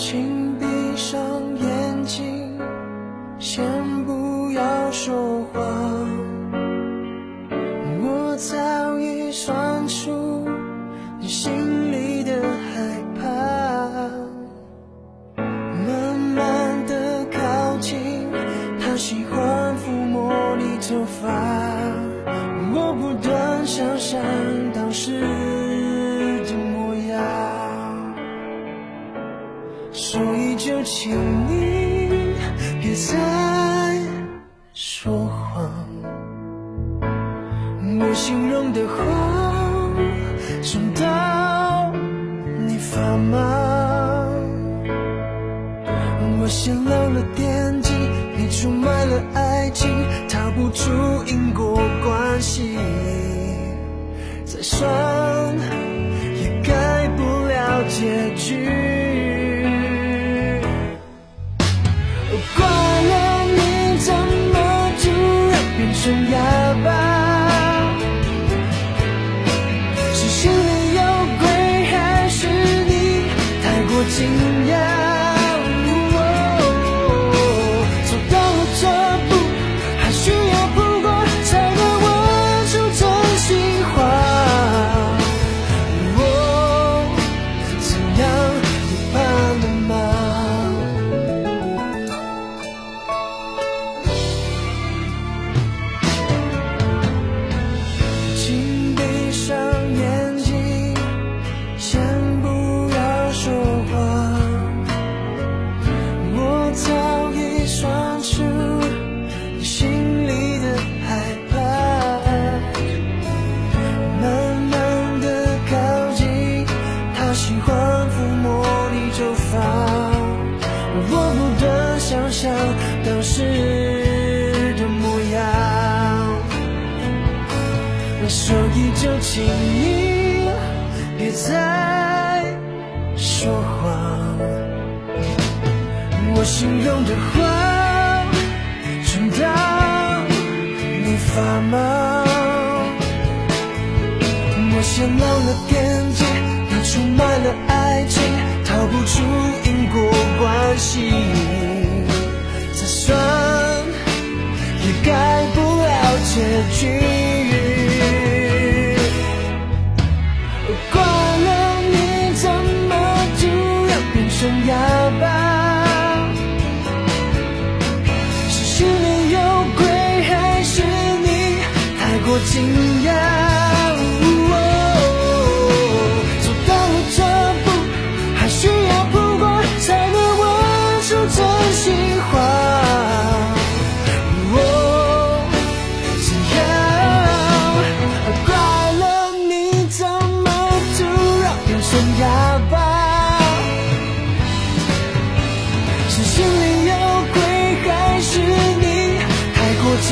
请闭上眼睛，先不要说话。我早已算出你心里的害怕，慢慢的靠近，他喜请你别再说谎，我形容的谎重到你发麻。我陷入了惦记，你出卖了爱情，逃不出因果关系，再算哑巴？是心里有鬼，还是你太过惊讶？请你别再说谎，我心中的话重到你发毛。我陷入了惦记，你出卖了爱情，逃不出因果关系，再算也改不了结局。太过惊讶？走到了这步，还需要扑过才能问出真心话。我怎样？怪了你怎么突然变成哑巴？是心里有鬼，还是你太过惊